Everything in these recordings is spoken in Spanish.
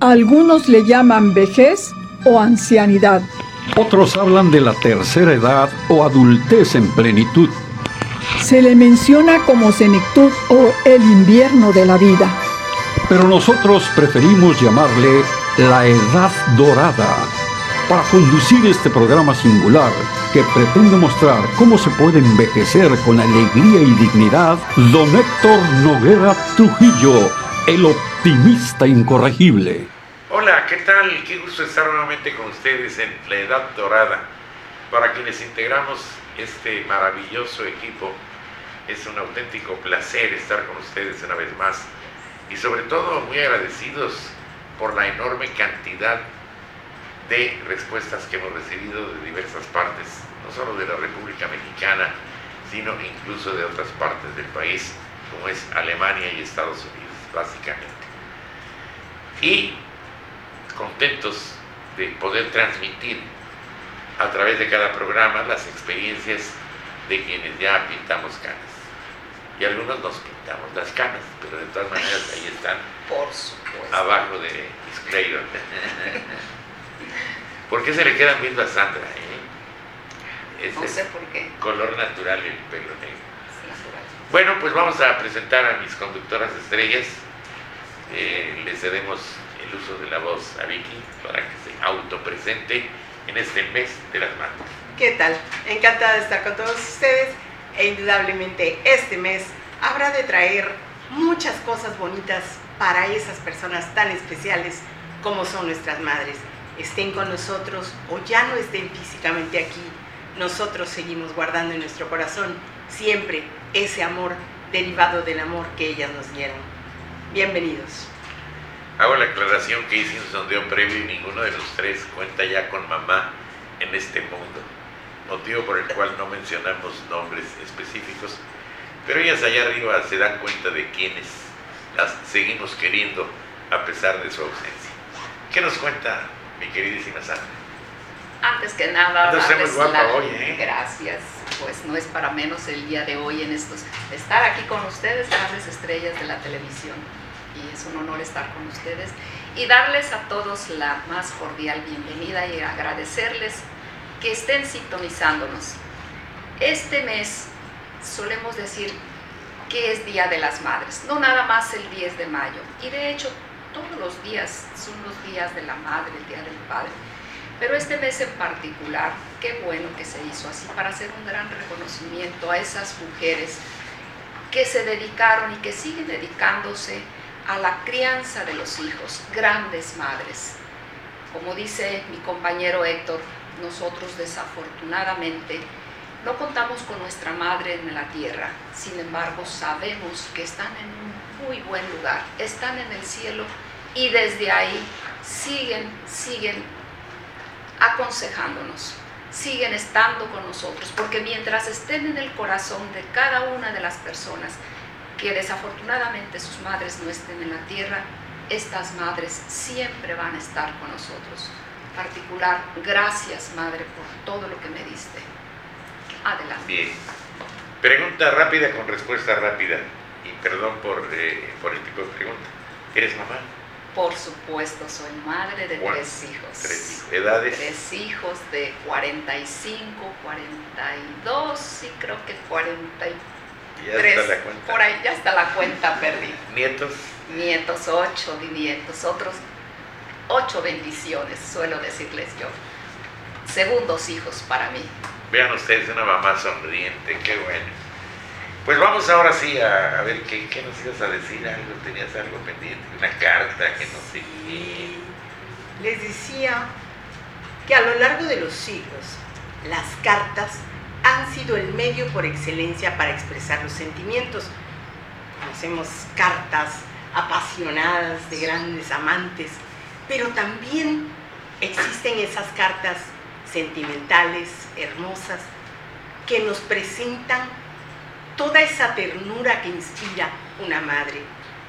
Algunos le llaman vejez o ancianidad. Otros hablan de la tercera edad o adultez en plenitud. Se le menciona como senectud o el invierno de la vida. Pero nosotros preferimos llamarle la edad dorada para conducir este programa singular que pretende mostrar cómo se puede envejecer con alegría y dignidad, don Héctor Noguera Trujillo, el optimista incorregible. Hola, ¿qué tal? Qué gusto estar nuevamente con ustedes en la Edad Dorada. Para quienes integramos este maravilloso equipo, es un auténtico placer estar con ustedes una vez más y sobre todo muy agradecidos por la enorme cantidad de respuestas que hemos recibido de diversas partes, no solo de la República Mexicana, sino incluso de otras partes del país, como es Alemania y Estados Unidos, básicamente. Y contentos de poder transmitir a través de cada programa las experiencias de quienes ya pintamos canas. Y algunos nos pintamos las canas, pero de todas maneras ahí están Por supuesto. abajo de disclaimer. ¿Por qué se le quedan viendo a Sandra? eh? Es No sé por qué. color natural el pelo negro. Natural. Bueno, pues vamos a presentar a mis conductoras estrellas. Eh, le cedemos el uso de la voz a Vicky para que se autopresente en este mes de las manos. ¿Qué tal? Encantada de estar con todos ustedes e indudablemente este mes habrá de traer muchas cosas bonitas para esas personas tan especiales como son nuestras madres. Estén con nosotros o ya no estén físicamente aquí, nosotros seguimos guardando en nuestro corazón siempre ese amor derivado del amor que ellas nos dieron. Bienvenidos. Hago la aclaración que hice un sondeo previo y ninguno de los tres cuenta ya con mamá en este mundo, motivo por el cual no mencionamos nombres específicos, pero ellas allá arriba se dan cuenta de quienes las seguimos queriendo a pesar de su ausencia. ¿Qué nos cuenta mi queridísima Sandra? Antes que nada, muy guapa la- hoy, ¿eh? gracias. Pues no es para menos el día de hoy en estos estar aquí con ustedes, grandes estrellas de la televisión. Y es un honor estar con ustedes y darles a todos la más cordial bienvenida y agradecerles que estén sintonizándonos. Este mes solemos decir que es Día de las Madres, no nada más el 10 de mayo. Y de hecho, todos los días son los días de la madre, el Día del Padre. Pero este mes en particular, qué bueno que se hizo así para hacer un gran reconocimiento a esas mujeres que se dedicaron y que siguen dedicándose a la crianza de los hijos, grandes madres. Como dice mi compañero Héctor, nosotros desafortunadamente no contamos con nuestra madre en la tierra, sin embargo sabemos que están en un muy buen lugar, están en el cielo y desde ahí siguen, siguen aconsejándonos, siguen estando con nosotros, porque mientras estén en el corazón de cada una de las personas que desafortunadamente sus madres no estén en la tierra, estas madres siempre van a estar con nosotros. Particular, gracias Madre por todo lo que me diste. Adelante. Bien. Pregunta rápida con respuesta rápida. Y perdón por, eh, por el tipo de pregunta. ¿Eres mamá? Por supuesto, soy madre de Bueno, tres hijos. Tres hijos. ¿Edades? Tres hijos de 45, 42 y creo que 43. Ya está la cuenta. Por ahí ya está la cuenta perdí. ¿Nietos? Nietos, ocho nietos, otros ocho bendiciones, suelo decirles yo. Segundos hijos para mí. Vean ustedes una mamá sonriente, qué bueno. Pues vamos ahora sí a, a ver ¿qué, qué nos ibas a decir, algo, tenías algo pendiente, una carta que no sé qué. Les decía que a lo largo de los siglos, las cartas han sido el medio por excelencia para expresar los sentimientos. Conocemos cartas apasionadas de grandes amantes, pero también existen esas cartas sentimentales, hermosas, que nos presentan toda esa ternura que inspira una madre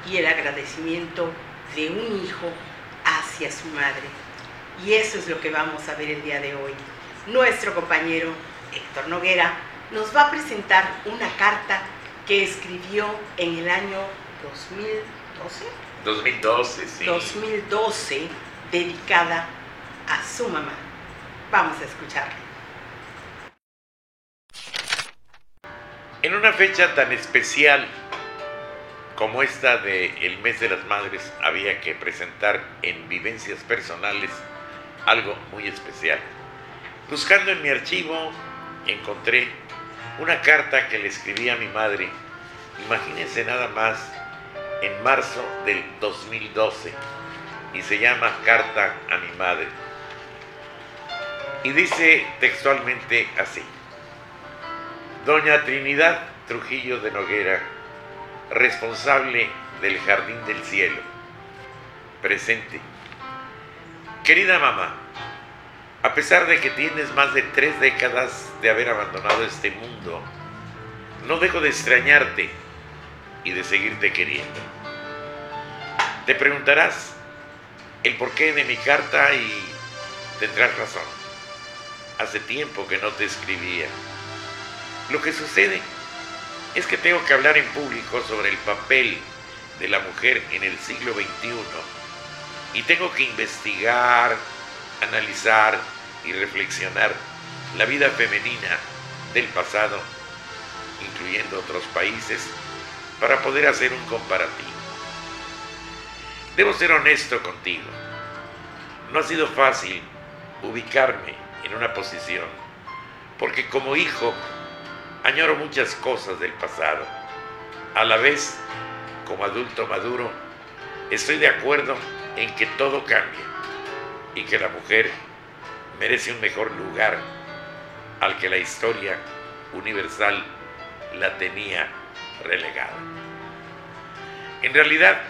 y el agradecimiento de un hijo hacia su madre. Y eso es lo que vamos a ver el día de hoy. Nuestro compañero Héctor Noguera nos va a presentar una carta que escribió en el año 2012, 2012, sí. 2012, dedicada a su mamá. Vamos a escucharla. En una fecha tan especial como esta del el mes de las madres, había que presentar en vivencias personales algo muy especial. Buscando en mi archivo, encontré una carta que le escribí a mi madre, imagínense nada más, en marzo del 2012, y se llama Carta a mi madre. Y dice textualmente así, Doña Trinidad Trujillo de Noguera, responsable del Jardín del Cielo, presente. Querida mamá, a pesar de que tienes más de tres décadas de haber abandonado este mundo, no dejo de extrañarte y de seguirte queriendo. Te preguntarás el porqué de mi carta y tendrás razón. Hace tiempo que no te escribía. Lo que sucede es que tengo que hablar en público sobre el papel de la mujer en el siglo XXI y tengo que investigar, analizar y reflexionar la vida femenina del pasado, incluyendo otros países, para poder hacer un comparativo. Debo ser honesto contigo. No ha sido fácil ubicarme en una posición, porque como hijo añoro muchas cosas del pasado. A la vez, como adulto maduro, estoy de acuerdo en que todo cambia y que la mujer merece un mejor lugar al que la historia universal la tenía relegada. En realidad,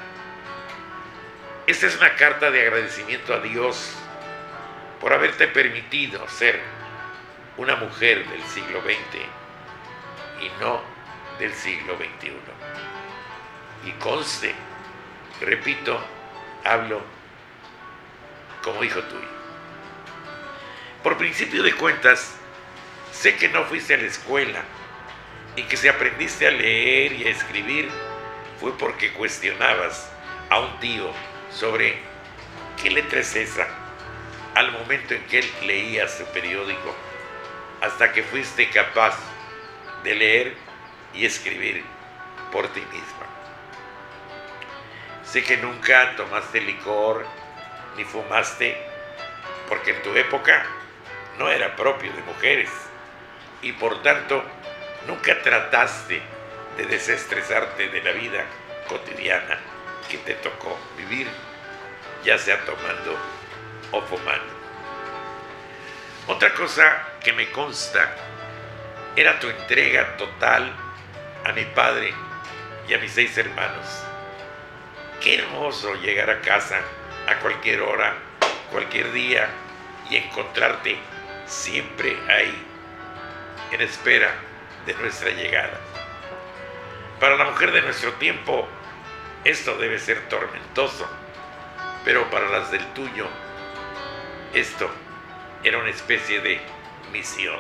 esta es una carta de agradecimiento a Dios por haberte permitido ser una mujer del siglo XX y no del siglo XXI. Y conste, repito, hablo como hijo tuyo. Por principio de cuentas, sé que no fuiste a la escuela y que si aprendiste a leer y a escribir fue porque cuestionabas a un tío sobre qué letra es esa al momento en que él leía su periódico, hasta que fuiste capaz de leer y escribir por ti misma. Sé que nunca tomaste licor ni fumaste, porque en tu época no era propio de mujeres y por tanto nunca trataste de desestresarte de la vida cotidiana que te tocó vivir, ya sea tomando o fumando. Otra cosa que me consta era tu entrega total a mi padre y a mis seis hermanos. Qué hermoso llegar a casa a cualquier hora, cualquier día y encontrarte siempre ahí, en espera de nuestra llegada. Para la mujer de nuestro tiempo, esto debe ser tormentoso, pero para las del tuyo, esto era una especie de misión.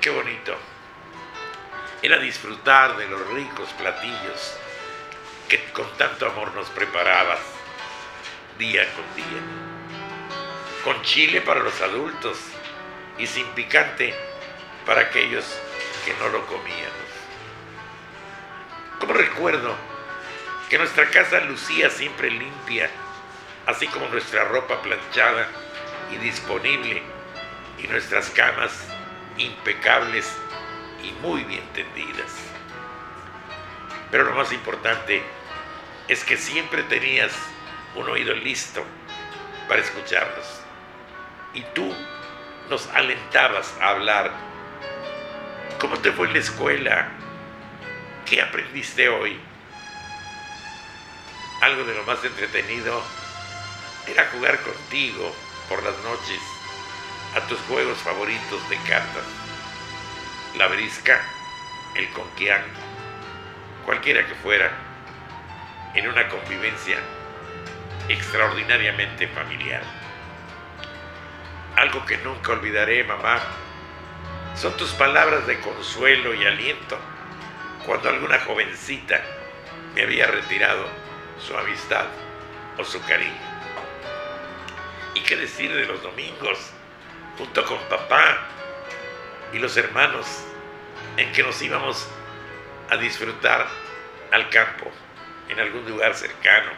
Qué bonito. Era disfrutar de los ricos platillos que con tanto amor nos preparabas día con día. Con chile para los adultos y sin picante para aquellos que no lo comíamos. Como recuerdo que nuestra casa lucía siempre limpia, así como nuestra ropa planchada y disponible y nuestras camas impecables y muy bien tendidas. Pero lo más importante es que siempre tenías un oído listo para escucharnos. Y tú nos alentabas a hablar. ¿Cómo te fue en la escuela? ¿Qué aprendiste hoy? Algo de lo más entretenido era jugar contigo por las noches a tus juegos favoritos de cartas. La brisca, el conquián, cualquiera que fuera, en una convivencia extraordinariamente familiar. Algo que nunca olvidaré, mamá, son tus palabras de consuelo y aliento cuando alguna jovencita me había retirado su amistad o su cariño. ¿Y qué decir de los domingos, junto con papá y los hermanos, en que nos íbamos a disfrutar al campo, en algún lugar cercano,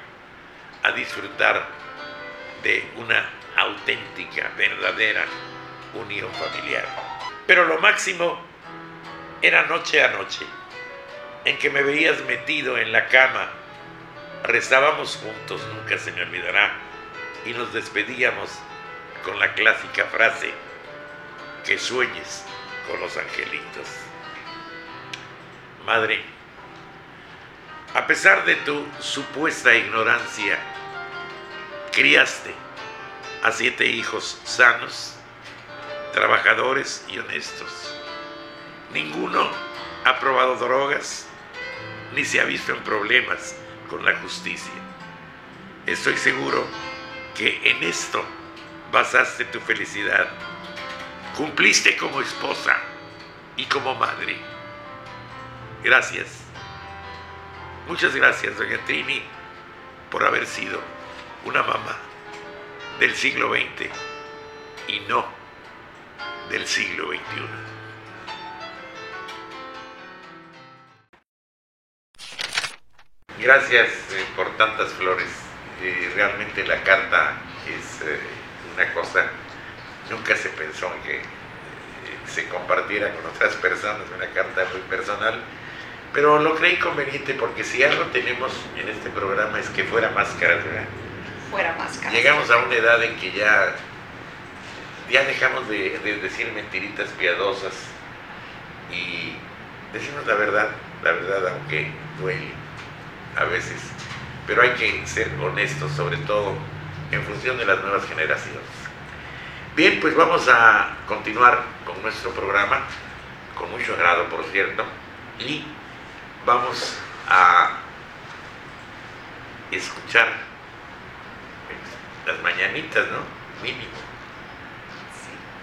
a disfrutar de una auténtica, verdadera unión familiar. Pero lo máximo era noche a noche, en que me veías metido en la cama, rezábamos juntos, nunca se me olvidará, y nos despedíamos con la clásica frase, que sueñes con los angelitos. Madre, a pesar de tu supuesta ignorancia, criaste a siete hijos sanos, trabajadores y honestos. Ninguno ha probado drogas ni se ha visto en problemas con la justicia. Estoy seguro que en esto basaste tu felicidad. Cumpliste como esposa y como madre. Gracias. Muchas gracias, doña Trini, por haber sido una mamá del siglo XX y no del siglo XXI. Gracias eh, por tantas flores. Eh, realmente la carta es eh, una cosa, nunca se pensó en que se compartiera con otras personas, una carta muy personal, pero lo creí conveniente porque si algo tenemos en este programa es que fuera máscara, ¿verdad? Fuera. Llegamos a una edad en que ya, ya dejamos de, de decir mentiritas piadosas y decimos la verdad, la verdad aunque duele a veces, pero hay que ser honestos sobre todo en función de las nuevas generaciones. Bien, pues vamos a continuar con nuestro programa, con mucho agrado por cierto, y vamos a escuchar las mañanitas, ¿no? Mínimo.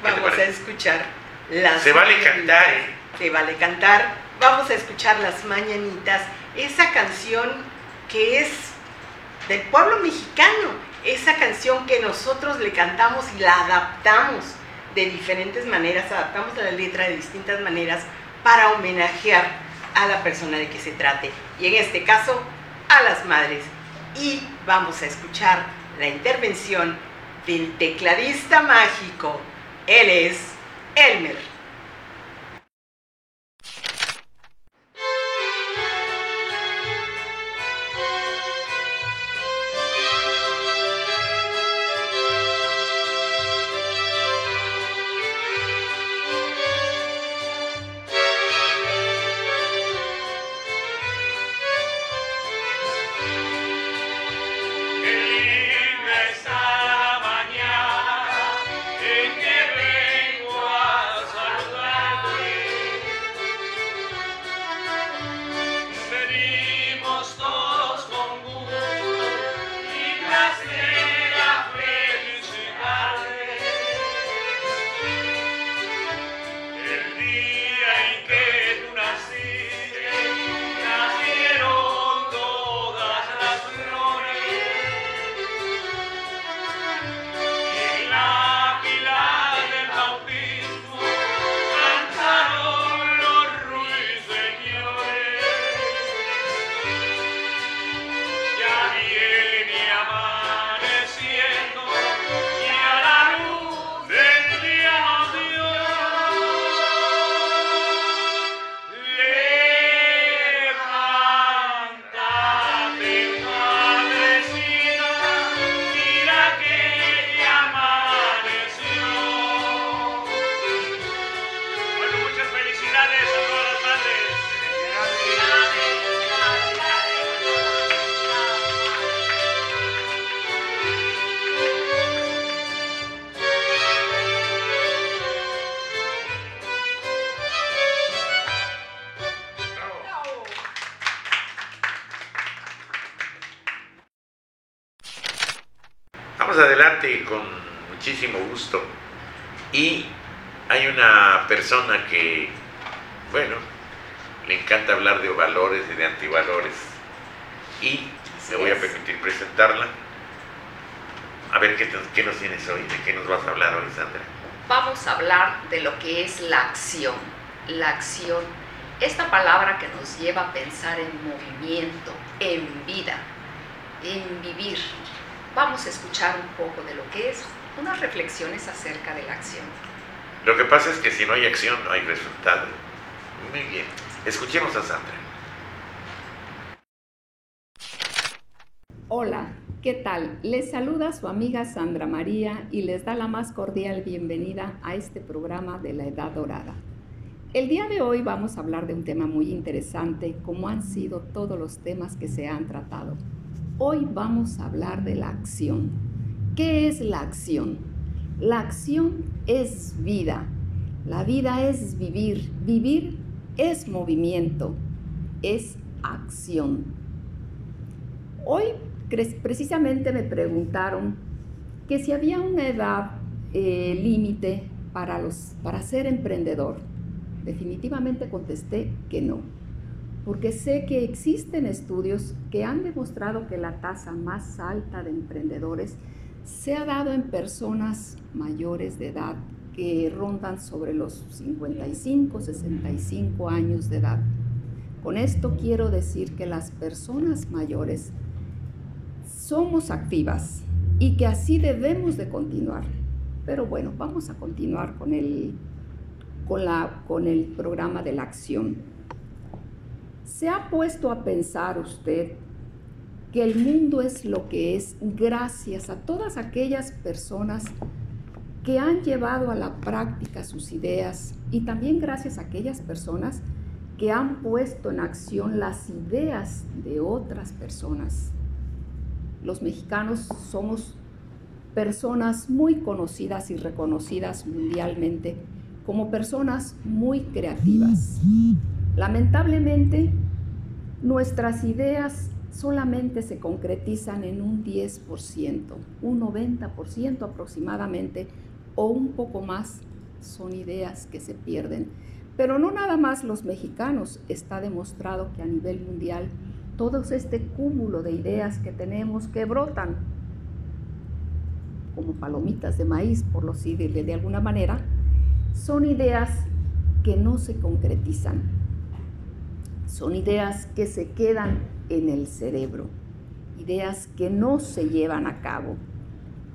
¿Qué te Vamos a escuchar las Se vale mañanitas. cantar, ¿eh? Se vale cantar. Vamos a escuchar las mañanitas, esa canción que es del pueblo mexicano, esa canción que nosotros le cantamos y la adaptamos de diferentes maneras, adaptamos la letra de distintas maneras para homenajear a la persona de que se trate, y en este caso a las madres. Y vamos a escuchar la intervención del tecladista mágico. Él es Elmer. Muchísimo gusto. Y hay una persona que, bueno, le encanta hablar de valores y de antivalores. y me voy a permitir presentarla. A ver, ¿qué, te- qué nos tienes hoy? ¿De qué nos vas a hablar hoy, Sandra? Vamos a hablar de lo que es la acción. La acción, esta palabra que nos lleva a pensar en movimiento, en vida, en vivir. Vamos a escuchar un poco de lo que es unas reflexiones acerca de la acción. Lo que pasa es que si no hay acción, no hay resultado. Muy bien. Escuchemos a Sandra. Hola, ¿qué tal? Les saluda su amiga Sandra María y les da la más cordial bienvenida a este programa de la Edad Dorada. El día de hoy vamos a hablar de un tema muy interesante, como han sido todos los temas que se han tratado. Hoy vamos a hablar de la acción. ¿Qué es la acción? La acción es vida. La vida es vivir. Vivir es movimiento. Es acción. Hoy precisamente me preguntaron que si había una edad eh, límite para, para ser emprendedor. Definitivamente contesté que no, porque sé que existen estudios que han demostrado que la tasa más alta de emprendedores se ha dado en personas mayores de edad que rondan sobre los 55, 65 años de edad. Con esto quiero decir que las personas mayores somos activas y que así debemos de continuar. Pero bueno, vamos a continuar con el, con la, con el programa de la acción. ¿Se ha puesto a pensar usted que el mundo es lo que es gracias a todas aquellas personas que han llevado a la práctica sus ideas y también gracias a aquellas personas que han puesto en acción las ideas de otras personas? los mexicanos somos personas muy conocidas y reconocidas mundialmente como personas muy creativas. Lamentablemente, nuestras ideas solamente se concretizan en un 10%, un 90% aproximadamente o un poco más son ideas que se pierden. Pero no nada más los mexicanos, está demostrado que a nivel mundial todo este cúmulo de ideas que tenemos que brotan como palomitas de maíz, por lo decirle de alguna manera, son ideas que no se concretizan. Son ideas que se quedan en el cerebro, ideas que no se llevan a cabo.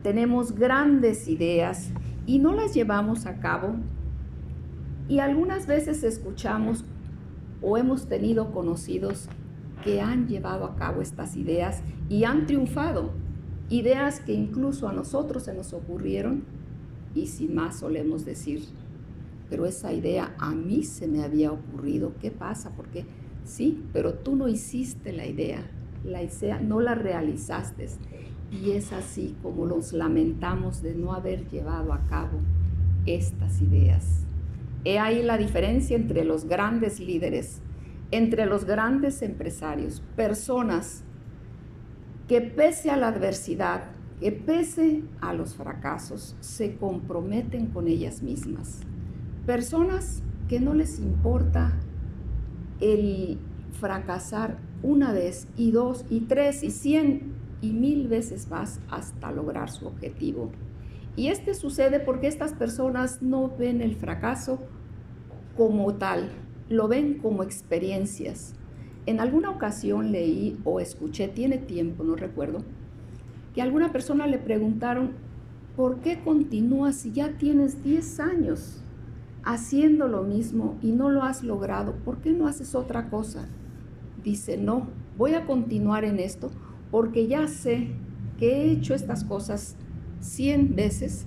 Tenemos grandes ideas y no las llevamos a cabo y algunas veces escuchamos o hemos tenido conocidos que han llevado a cabo estas ideas y han triunfado. Ideas que incluso a nosotros se nos ocurrieron y sin más solemos decir, pero esa idea a mí se me había ocurrido. ¿Qué pasa? Porque sí, pero tú no hiciste la idea, la idea no la realizaste. Y es así como nos lamentamos de no haber llevado a cabo estas ideas. He ahí la diferencia entre los grandes líderes entre los grandes empresarios, personas que pese a la adversidad, que pese a los fracasos, se comprometen con ellas mismas. Personas que no les importa el fracasar una vez y dos y tres y cien y mil veces más hasta lograr su objetivo. Y este sucede porque estas personas no ven el fracaso como tal, lo ven como experiencias. En alguna ocasión leí o escuché, tiene tiempo, no recuerdo, que a alguna persona le preguntaron, ¿por qué continúas si ya tienes 10 años haciendo lo mismo y no lo has logrado? ¿Por qué no haces otra cosa? Dice, no, voy a continuar en esto porque ya sé que he hecho estas cosas 100 veces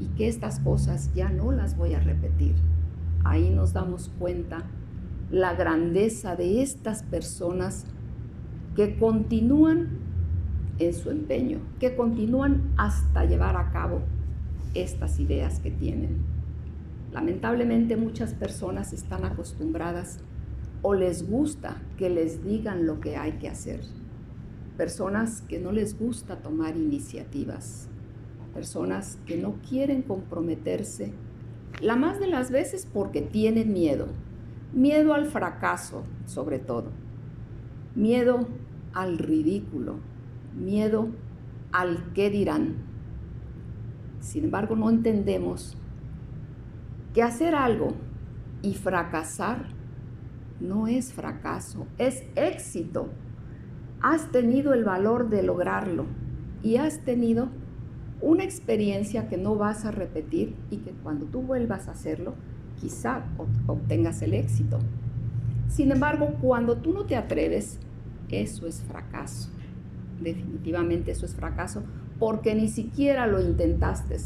y que estas cosas ya no las voy a repetir ahí nos damos cuenta la grandeza de estas personas que continúan en su empeño, que continúan hasta llevar a cabo estas ideas que tienen. Lamentablemente muchas personas están acostumbradas o les gusta que les digan lo que hay que hacer. Personas que no les gusta tomar iniciativas. Personas que no quieren comprometerse la más de las veces porque tienen miedo. Miedo al fracaso, sobre todo. Miedo al ridículo, miedo al qué dirán. Sin embargo, no entendemos que hacer algo y fracasar no es fracaso, es éxito. Has tenido el valor de lograrlo y has tenido una experiencia que no vas a repetir y que cuando tú vuelvas a hacerlo, quizá obtengas el éxito. Sin embargo, cuando tú no te atreves, eso es fracaso. Definitivamente eso es fracaso porque ni siquiera lo intentaste.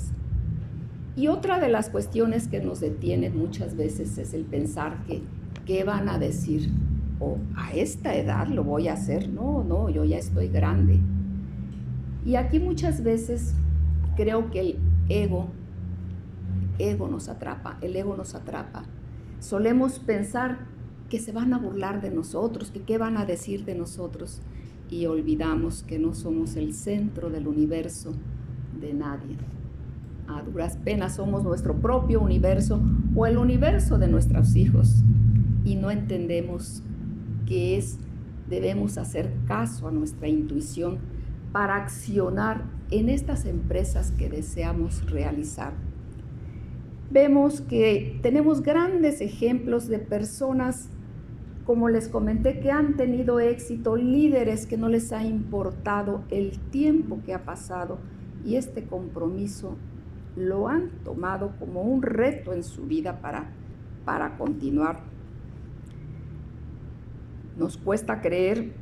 Y otra de las cuestiones que nos detienen muchas veces es el pensar que, ¿qué van a decir? O a esta edad lo voy a hacer. No, no, yo ya estoy grande. Y aquí muchas veces creo que el ego, ego nos atrapa, el ego nos atrapa. Solemos pensar que se van a burlar de nosotros, que qué van a decir de nosotros. Y olvidamos que no somos el centro del universo de nadie. A duras penas somos nuestro propio universo o el universo de nuestros hijos. Y no entendemos que es, debemos hacer caso a nuestra intuición para accionar en estas empresas que deseamos realizar. Vemos que tenemos grandes ejemplos de personas como les comenté, que han tenido éxito, líderes que no les ha importado el tiempo que ha pasado y este compromiso lo han tomado como un reto en su vida para, para continuar. Nos cuesta creer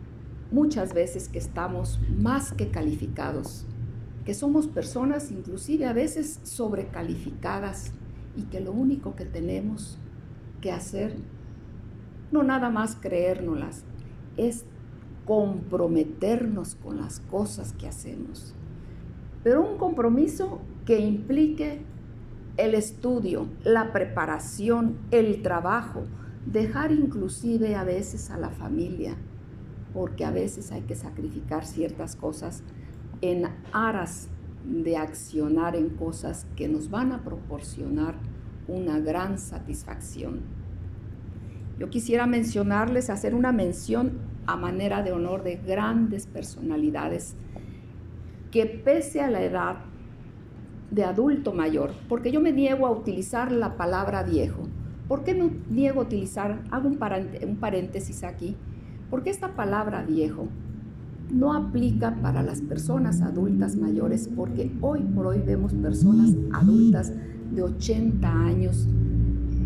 muchas veces que estamos más que calificados, que somos personas inclusive a veces sobrecalificadas y que lo único que tenemos que hacer no nada más creérnoslas, es comprometernos con las cosas que hacemos. Pero un compromiso que implique el estudio, la preparación, el trabajo, dejar inclusive a veces a la familia, porque a veces hay que sacrificar ciertas cosas en aras de accionar en cosas que nos van a proporcionar una gran satisfacción. Yo quisiera mencionarles, hacer una mención a manera de honor de grandes personalidades que pese a la edad de adulto mayor, porque yo me niego a utilizar la palabra viejo. ¿Por qué me niego a utilizar, hago un, paréntesis aquí, porque esta palabra viejo no aplica para las personas adultas mayores, porque hoy por hoy vemos personas adultas de 80 años,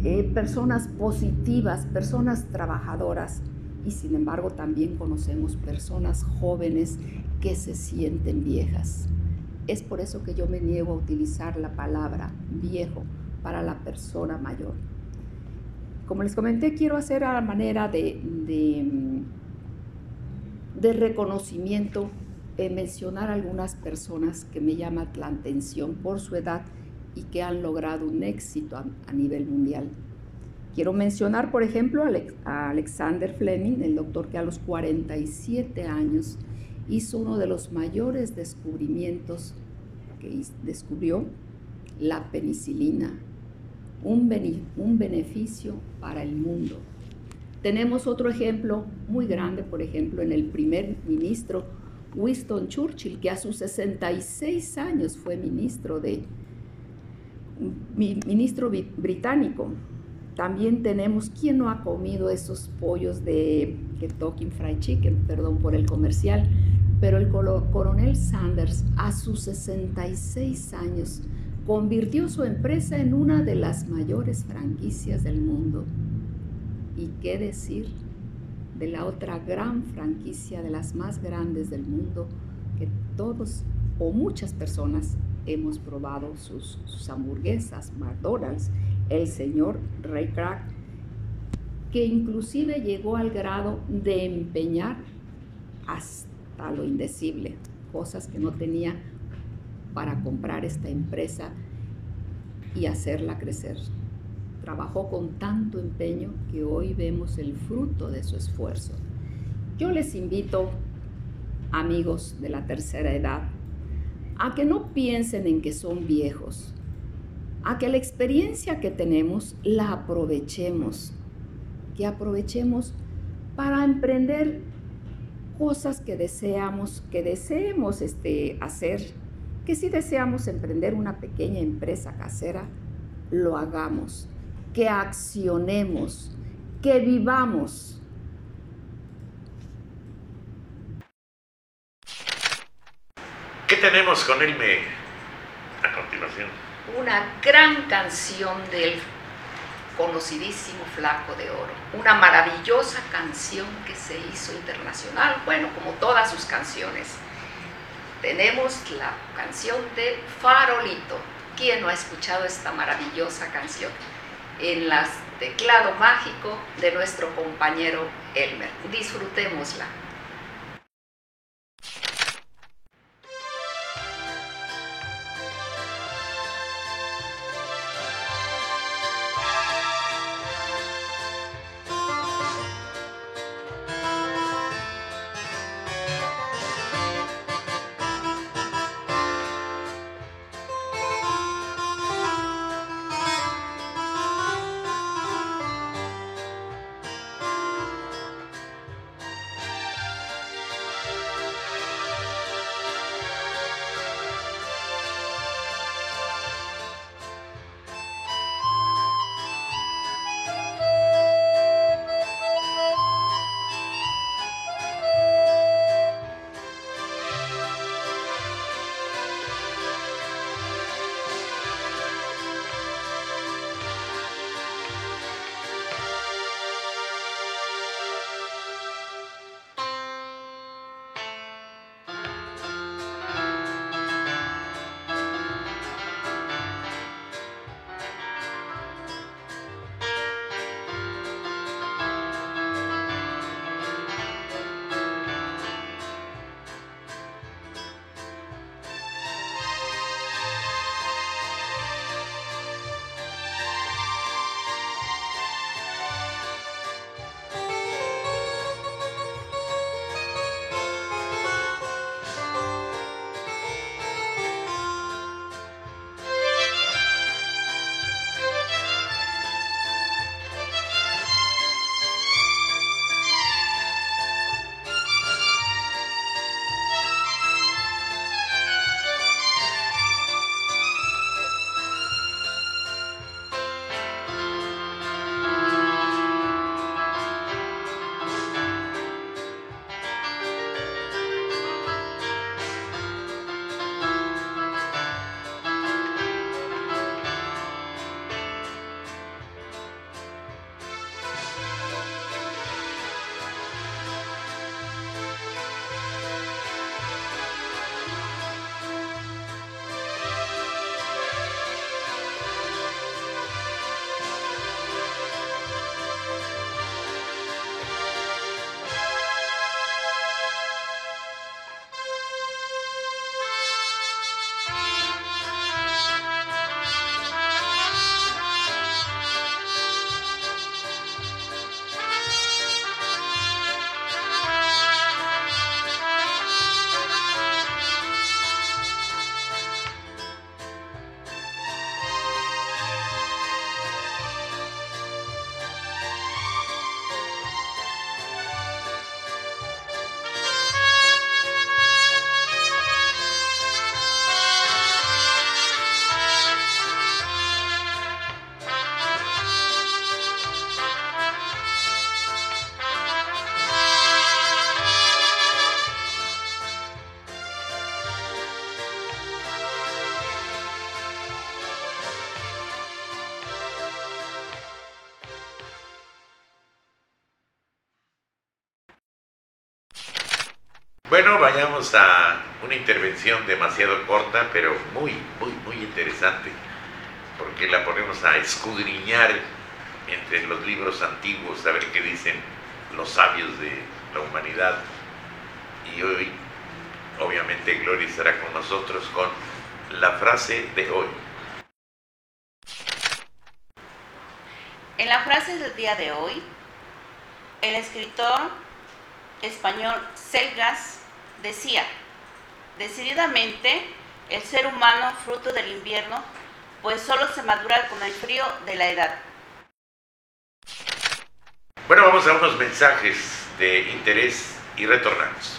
eh, personas positivas, personas trabajadoras y sin embargo también conocemos personas jóvenes que se sienten viejas. Es por eso que yo me niego a utilizar la palabra viejo para la persona mayor. Como les comenté, quiero hacer a manera de, de, de reconocimiento, eh, mencionar algunas personas que me llaman la atención por su edad y que han logrado un éxito a, nivel mundial. Quiero mencionar, por ejemplo, a Alexander Fleming, el doctor que a los 47 años hizo uno de los mayores descubrimientos que descubrió la penicilina, un, un beneficio para el mundo. Tenemos otro ejemplo muy grande, por ejemplo, en el primer ministro Winston Churchill, que a sus 66 años fue ministro de, ministro británico. También tenemos, ¿quién no ha comido esos pollos de Kentucky Fried Chicken? Perdón por el comercial. Pero el coronel Sanders, a sus 66 años, convirtió su empresa en una de las mayores franquicias del mundo. ¿Y qué decir de la otra gran franquicia, de las más grandes del mundo, que todos o muchas personas hemos probado sus, hamburguesas, McDonald's, el señor Ray Kroc, que inclusive llegó al grado de empeñar hasta lo indecible, cosas que no tenía para comprar esta empresa y hacerla crecer. Trabajó con tanto empeño que hoy vemos el fruto de su esfuerzo. Yo les invito, amigos de la tercera edad, a que no piensen en que son viejos, a que la experiencia que tenemos la aprovechemos, que aprovechemos para emprender cosas que deseamos, que deseemos este, hacer, que si deseamos emprender una pequeña empresa casera, lo hagamos, que accionemos, que vivamos. ¿Qué tenemos con Elme a continuación? Una gran canción del conocidísimo Flaco de Oro. Una maravillosa canción que se hizo internacional, bueno, como todas sus canciones. Tenemos la canción de Farolito. ¿Quién no ha escuchado esta maravillosa canción? En el teclado mágico de nuestro compañero Elmer. Disfrutémosla. Bueno, vayamos a una intervención demasiado corta, pero muy, muy, muy interesante, porque la ponemos a escudriñar entre los libros antiguos, a ver qué dicen los sabios de la humanidad. Y hoy, obviamente, Gloria estará con nosotros con la frase de hoy. En la frase del día de hoy, el escritor español Selgas decía, decididamente el ser humano fruto del invierno, pues solo se madura con el frío de la edad. Bueno, vamos a unos mensajes de interés y retornamos.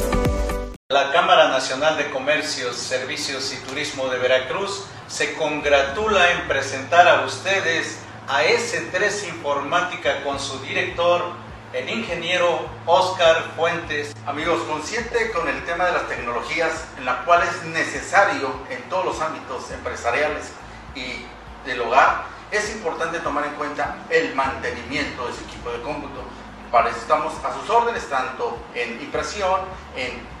La Cámara Nacional de Comercios, Servicios y Turismo de Veracruz se congratula en presentar a ustedes a S3 Informática con su director, el ingeniero Oscar Fuentes. Amigos, consciente con el tema de las tecnologías, en la cual es necesario en todos los ámbitos empresariales y del hogar, es importante tomar en cuenta el mantenimiento de ese equipo de cómputo. Para eso estamos a sus órdenes, tanto en impresión, en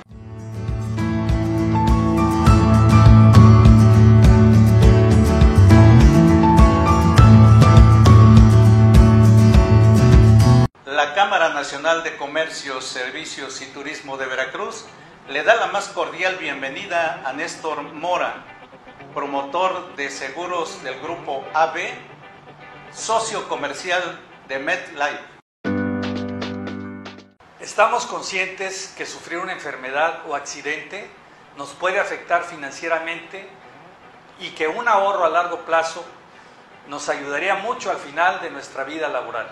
La Cámara Nacional de Comercio, Servicios y Turismo de Veracruz le da la más cordial bienvenida a Néstor Mora, promotor de seguros del grupo AB, socio comercial de MedLife. Estamos conscientes que sufrir una enfermedad o accidente nos puede afectar financieramente y que un ahorro a largo plazo nos ayudaría mucho al final de nuestra vida laboral.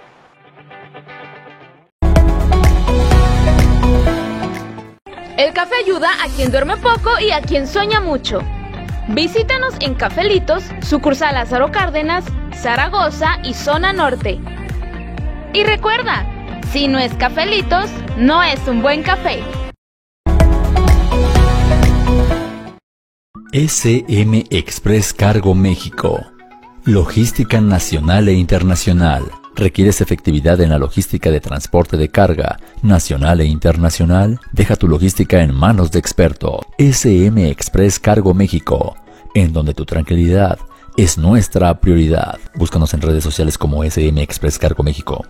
El café ayuda a quien duerme poco y a quien sueña mucho. Visítanos en Cafelitos, sucursal Lázaro Cárdenas, Zaragoza y Zona Norte. Y recuerda, si no es Cafelitos, no es un buen café. SM Express Cargo México. Logística nacional e internacional. ¿Requieres efectividad en la logística de transporte de carga nacional e internacional? Deja tu logística en manos de experto. SM Express Cargo México, en donde tu tranquilidad es nuestra prioridad. Búscanos en redes sociales como SM Express Cargo México.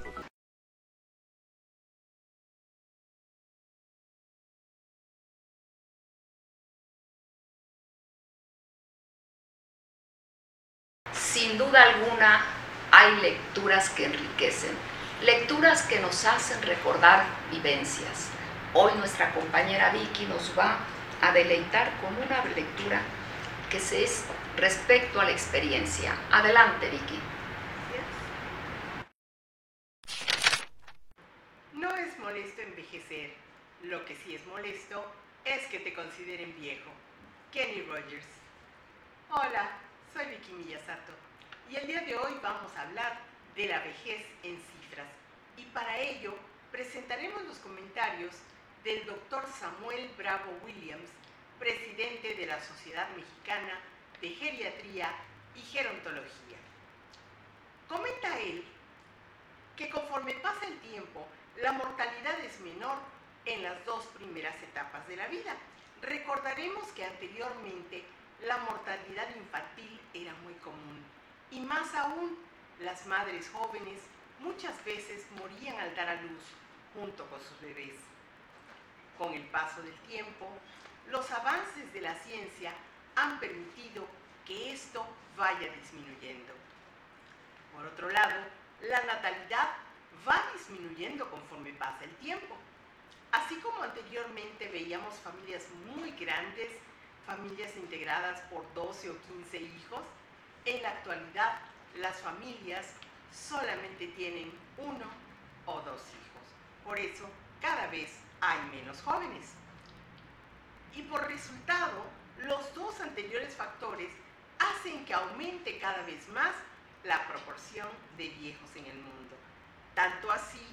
Lecturas que enriquecen, lecturas que nos hacen recordar vivencias. Hoy nuestra compañera Vicky nos va a deleitar con una lectura que se es respecto a la experiencia. Adelante, Vicky. No es molesto envejecer. Lo que sí es molesto es que te consideren viejo. Kenny Rogers. Hola, soy Vicky Miyasato y el día de hoy vamos a hablar de la vejez en cifras. Y para ello presentaremos los comentarios del doctor Samuel Bravo Williams, presidente de la Sociedad Mexicana de Geriatría y Gerontología. Comenta él que conforme pasa el tiempo, la mortalidad es menor en las dos primeras etapas de la vida. Recordaremos que anteriormente la mortalidad infantil era muy común y más aún las madres jóvenes muchas veces morían al dar a luz junto con sus bebés. Con el paso del tiempo, los avances de la ciencia han permitido que esto vaya disminuyendo. Por otro lado, la natalidad va disminuyendo conforme pasa el tiempo. Así como anteriormente veíamos familias muy grandes, familias integradas por 12 o 15 hijos. En la actualidad, las familias solamente tienen uno o dos hijos. Por eso, cada vez hay menos jóvenes. Y por resultado, los dos anteriores factores hacen que aumente cada vez más la proporción de viejos en el mundo. Tanto así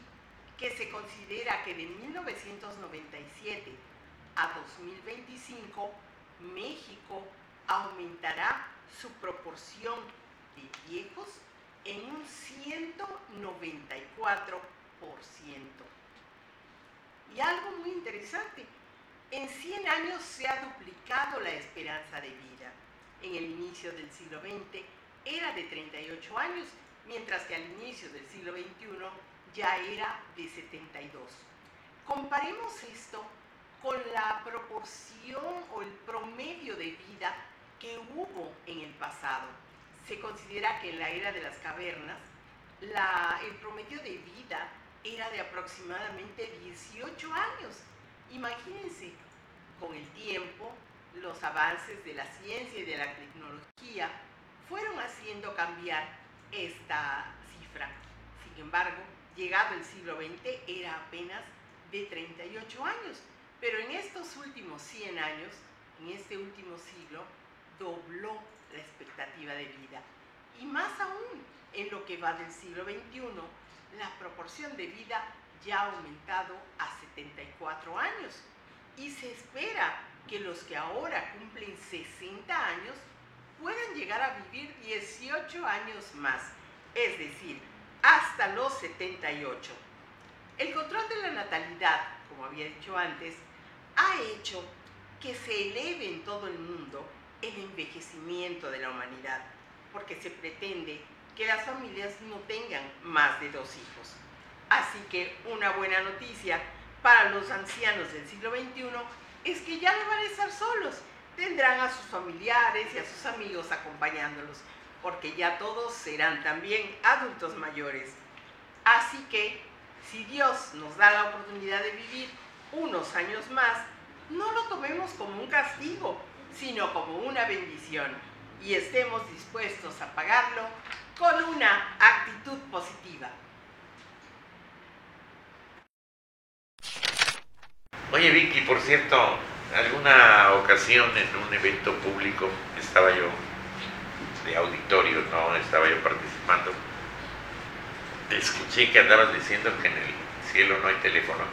que se considera que de 1997 a 2025 México aumentará su proporción de viejos en un 194%. Y algo muy interesante, en 100 años se ha duplicado la esperanza de vida. En el inicio del siglo XX era de 38 años, mientras que al inicio del siglo XXI ya era de 72. Comparemos esto con la proporción o el promedio de vida que hubo en el pasado. Se considera que en la era de las cavernas el promedio de vida era de aproximadamente 18 años. Imagínense, con el tiempo, los avances de la ciencia y de la tecnología fueron haciendo cambiar esta cifra. Sin embargo, llegado el siglo XX era apenas de 38 años, pero en estos últimos 100 años, en este último siglo, dobló la expectativa de vida. Y más aún, en lo que va del siglo XXI, la proporción de vida ya ha aumentado a 74 años. Y se espera que los que ahora cumplen 60 años puedan llegar a vivir 18 años más, es decir, hasta los 78. El control de la natalidad, como había dicho antes, ha hecho que se eleve en todo el mundo el envejecimiento de la humanidad, porque se pretende que las familias no tengan más de dos hijos. Así que una buena noticia para los ancianos del siglo XXI es que ya no van a estar solos, tendrán a sus familiares y a sus amigos acompañándolos, porque ya todos serán también adultos mayores. Así que, si Dios nos da la oportunidad de vivir unos años más, no lo tomemos como un castigo, sino como una bendición y estemos dispuestos a pagarlo con una actitud positiva. Oye Vicky, por cierto, alguna ocasión en un evento público estaba yo de auditorio, no estaba yo participando. Escuché que andabas diciendo que en el cielo no hay teléfono.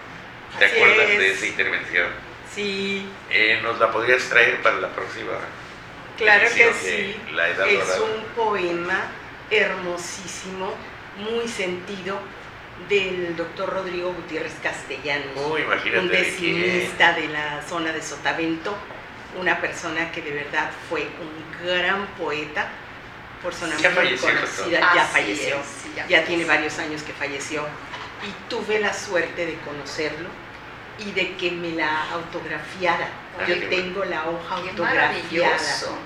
¿Te Así acuerdas es. de esa intervención? Sí, Eh, ¿Nos la podrías traer para la próxima? claro que sí. La Edad Es Dorada? un poema hermosísimo, muy sentido, del doctor Rodrigo Gutiérrez Castellanos. Imagínate un de decimista de la zona de Sotavento, una persona que de verdad fue un gran poeta, persona Ya muy falleció, conocida, doctor. ya Así falleció, es, sí, ya ya, falleció. tiene varios años que falleció y tuve la suerte de conocerlo y de que me la autografiara. Yo tengo la hoja Qué autografiada. maravilloso.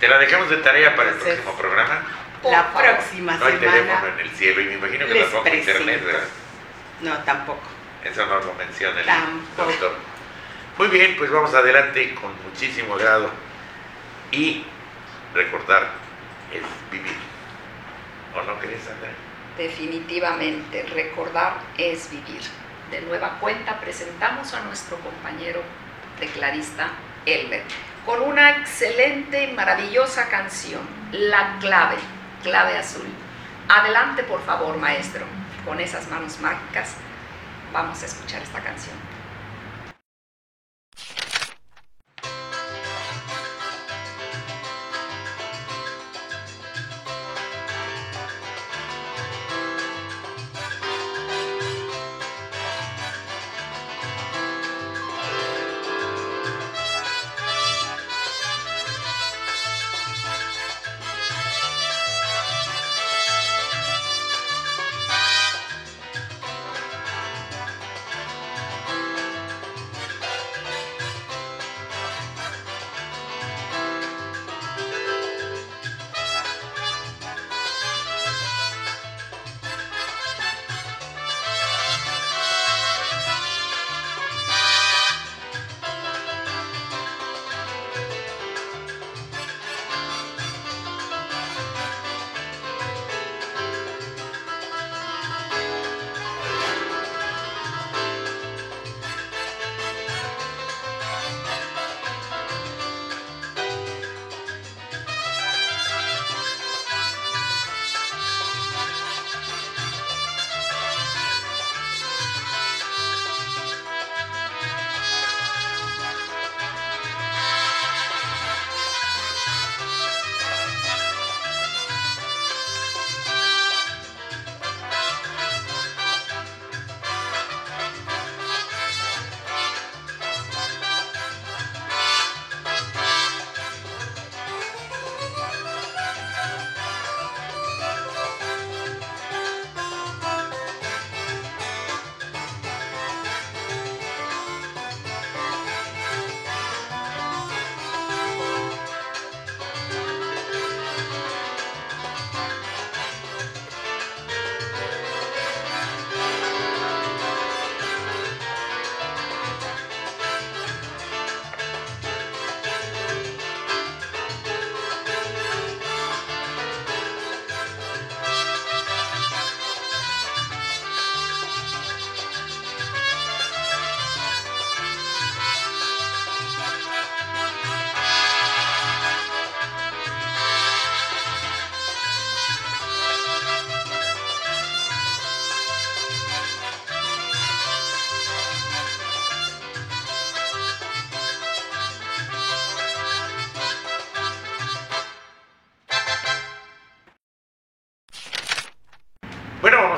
¿Te la dejamos de tarea para el Entonces, próximo programa? La próxima No hay teléfono semana. en el cielo y me imagino que tampoco internet. No, tampoco. Eso no lo menciona el Tampoco. doctor. Muy bien, pues vamos adelante con muchísimo grado. Y recordar es vivir. ¿O no crees, Sandra? Definitivamente, recordar es vivir. De nueva cuenta presentamos a nuestro compañero tecladista Elber con una excelente y maravillosa canción, La clave, clave azul. Adelante, por favor, maestro, con esas manos mágicas. Vamos a escuchar esta canción.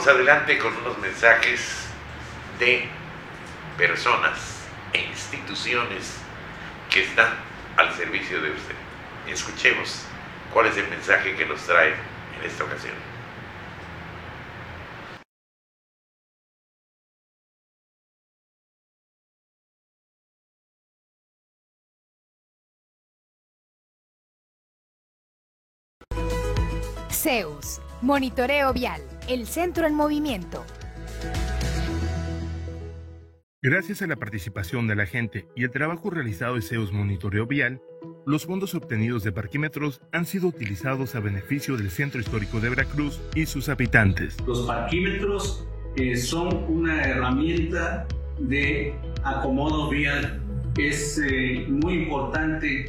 Adelante con unos mensajes de personas e instituciones que están al servicio de usted. Escuchemos cuál es el mensaje que nos trae en esta ocasión. Zeus, Monitoreo Vial, el centro en movimiento. Gracias a la participación de la gente y el trabajo realizado de Zeus Monitoreo Vial, los fondos obtenidos de parquímetros han sido utilizados a beneficio del Centro Histórico de Veracruz y sus habitantes. Los parquímetros eh, son una herramienta de acomodo vial. Es eh, muy importante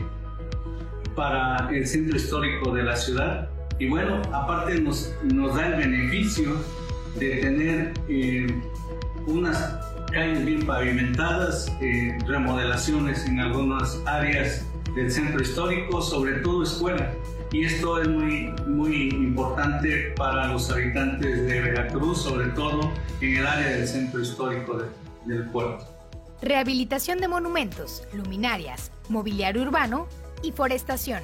para el centro histórico de la ciudad y bueno, aparte nos, nos da el beneficio de tener eh, unas calles bien pavimentadas, eh, remodelaciones en algunas áreas del centro histórico, sobre todo escuela. Y esto es muy, muy importante para los habitantes de Veracruz, sobre todo en el área del centro histórico del puerto. Rehabilitación de monumentos, luminarias, mobiliario urbano y forestación.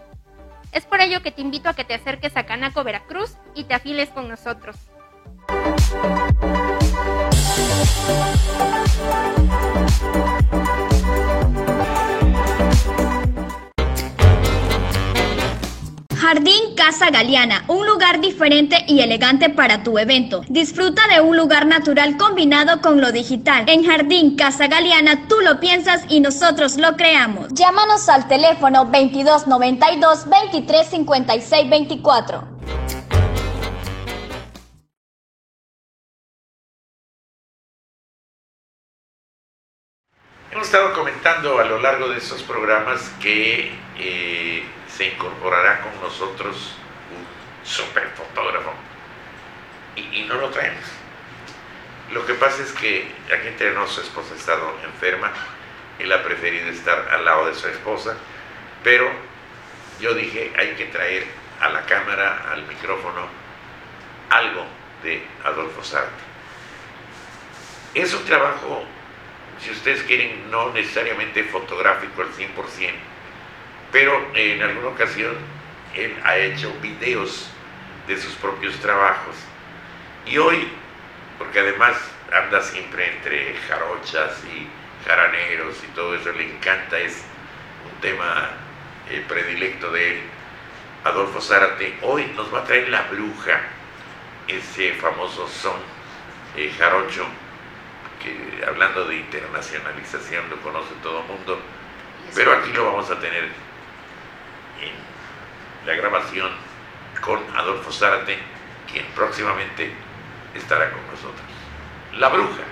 Es por ello que te invito a que te acerques a Canaco, Veracruz y te afiles con nosotros. Jardín Casa Galeana, un lugar diferente y elegante para tu evento. Disfruta de un lugar natural combinado con lo digital. En Jardín Casa Galeana tú lo piensas y nosotros lo creamos. Llámanos al teléfono 2292 2356 24. Hemos estado comentando a lo largo de estos programas que eh, se incorporará con nosotros un super fotógrafo y, no lo traemos. Lo que pasa es que aquí entre nosotros su esposa ha estado enferma, él ha preferido estar al lado de su esposa, pero yo dije hay que traer a la cámara, al micrófono, algo de Adolfo Zárate. Es un trabajo, si ustedes quieren, no necesariamente fotográfico al 100%, pero en alguna ocasión él ha hecho videos de sus propios trabajos. Y hoy, porque además anda siempre entre jarochas y jaraneros y todo eso, le encanta, es un tema eh, predilecto de él. Adolfo Zárate hoy nos va a traer La Bruja, ese famoso son eh, jarocho, que hablando de internacionalización lo conoce todo el mundo, pero aquí lo vamos a tener en la grabación con Adolfo Zárate, quien próximamente estará con nosotros. La Bruja.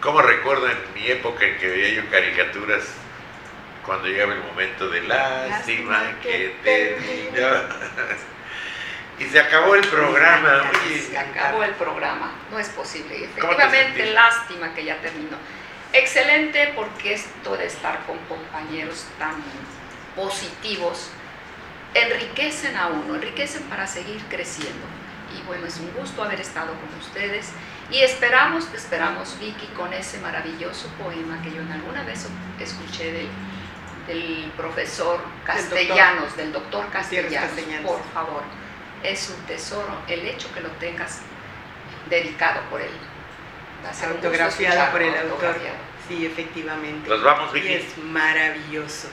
¿Cómo recuerdo en mi época en que veía yo caricaturas cuando llegaba el momento de lástima que terminó? y se acabó el programa. Oye, se acabó el programa, no es posible. Y efectivamente, lástima que ya terminó. Excelente porque esto de estar con compañeros tan positivos enriquecen a uno, enriquecen para seguir creciendo. Y bueno, es un gusto haber estado con ustedes y esperamos, esperamos Vicky con ese maravilloso poema que yo en alguna vez escuché del, del profesor Castellanos, del doctor, Castellanos, por favor. Es un tesoro el hecho que lo tengas dedicado por él. Autografiado por el autor. Sí, efectivamente. Nos vamos, Vicky. Y es maravilloso.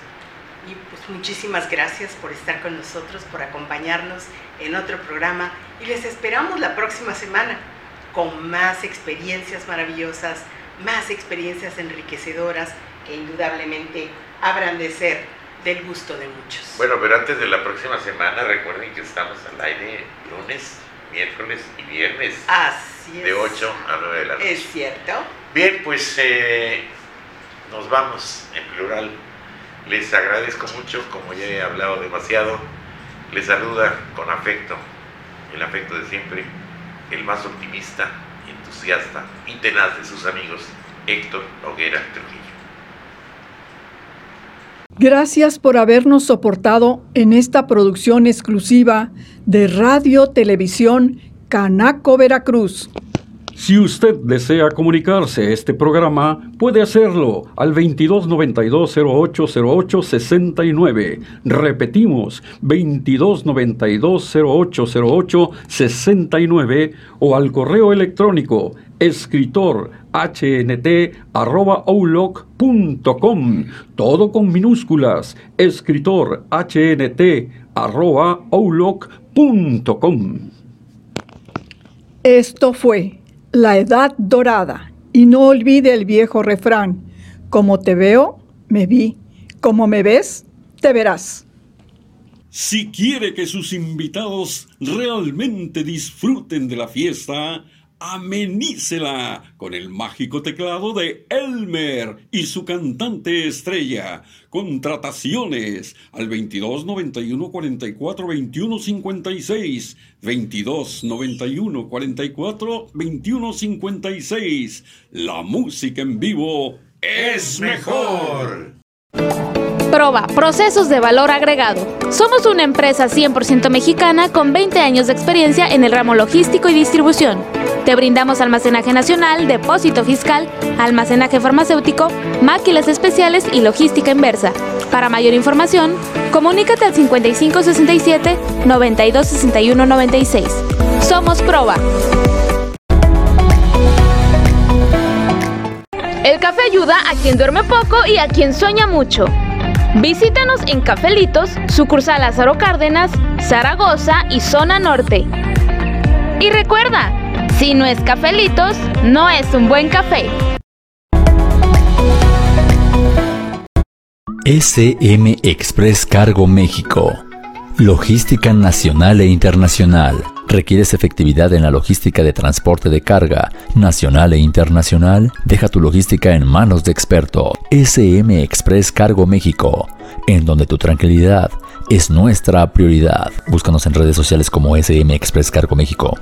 Y pues muchísimas gracias por estar con nosotros, por acompañarnos en otro programa y les esperamos la próxima semana con más experiencias maravillosas, más experiencias enriquecedoras que indudablemente habrán de ser del gusto de muchos. Bueno, pero antes de la próxima semana recuerden que estamos al aire lunes, miércoles y viernes. Así es. De 8 a 9 de la noche. Es cierto. Bien, pues eh, nos vamos en plural les agradezco mucho, como ya he hablado demasiado. Les saluda con afecto, el afecto de siempre, el más optimista, entusiasta y tenaz de sus amigos, Héctor Noguera Trujillo. Gracias por habernos soportado en esta producción exclusiva de Radio Televisión Canaco Veracruz. Si usted desea comunicarse a este programa, puede hacerlo al 2292-0808-69. Repetimos, 2292-0808-69 o al correo electrónico escritor hnt.outlook.com. Todo con minúsculas. Escritor hnt.outlook.com. Esto fue la edad dorada. Y no olvide el viejo refrán, como te veo, me vi, como me ves, te verás. Si quiere que sus invitados realmente disfruten de la fiesta, amenícela con el mágico teclado de Elmer y su cantante estrella. Contrataciones al 22 91 44 21 56. 22 91 44 21 56. La música en vivo es mejor. Proba, procesos de valor agregado. Somos una empresa 100% mexicana con 20 años de experiencia en el ramo logístico y distribución. Te brindamos almacenaje nacional, depósito fiscal, almacenaje farmacéutico, máquinas especiales y logística inversa. Para mayor información, comunícate al 5567 9261 96. Somos Proba. El café ayuda a quien duerme poco y a quien sueña mucho. Visítanos en Cafelitos, sucursal Lázaro Cárdenas, Zaragoza y Zona Norte. Y recuerda, si no es Cafelitos, no es un buen café. SM Express Cargo México. Logística nacional e internacional. ¿Requieres efectividad en la logística de transporte de carga nacional e internacional? Deja tu logística en manos de experto. SM Express Cargo México, en donde tu tranquilidad es nuestra prioridad. Búscanos en redes sociales como SM Express Cargo México.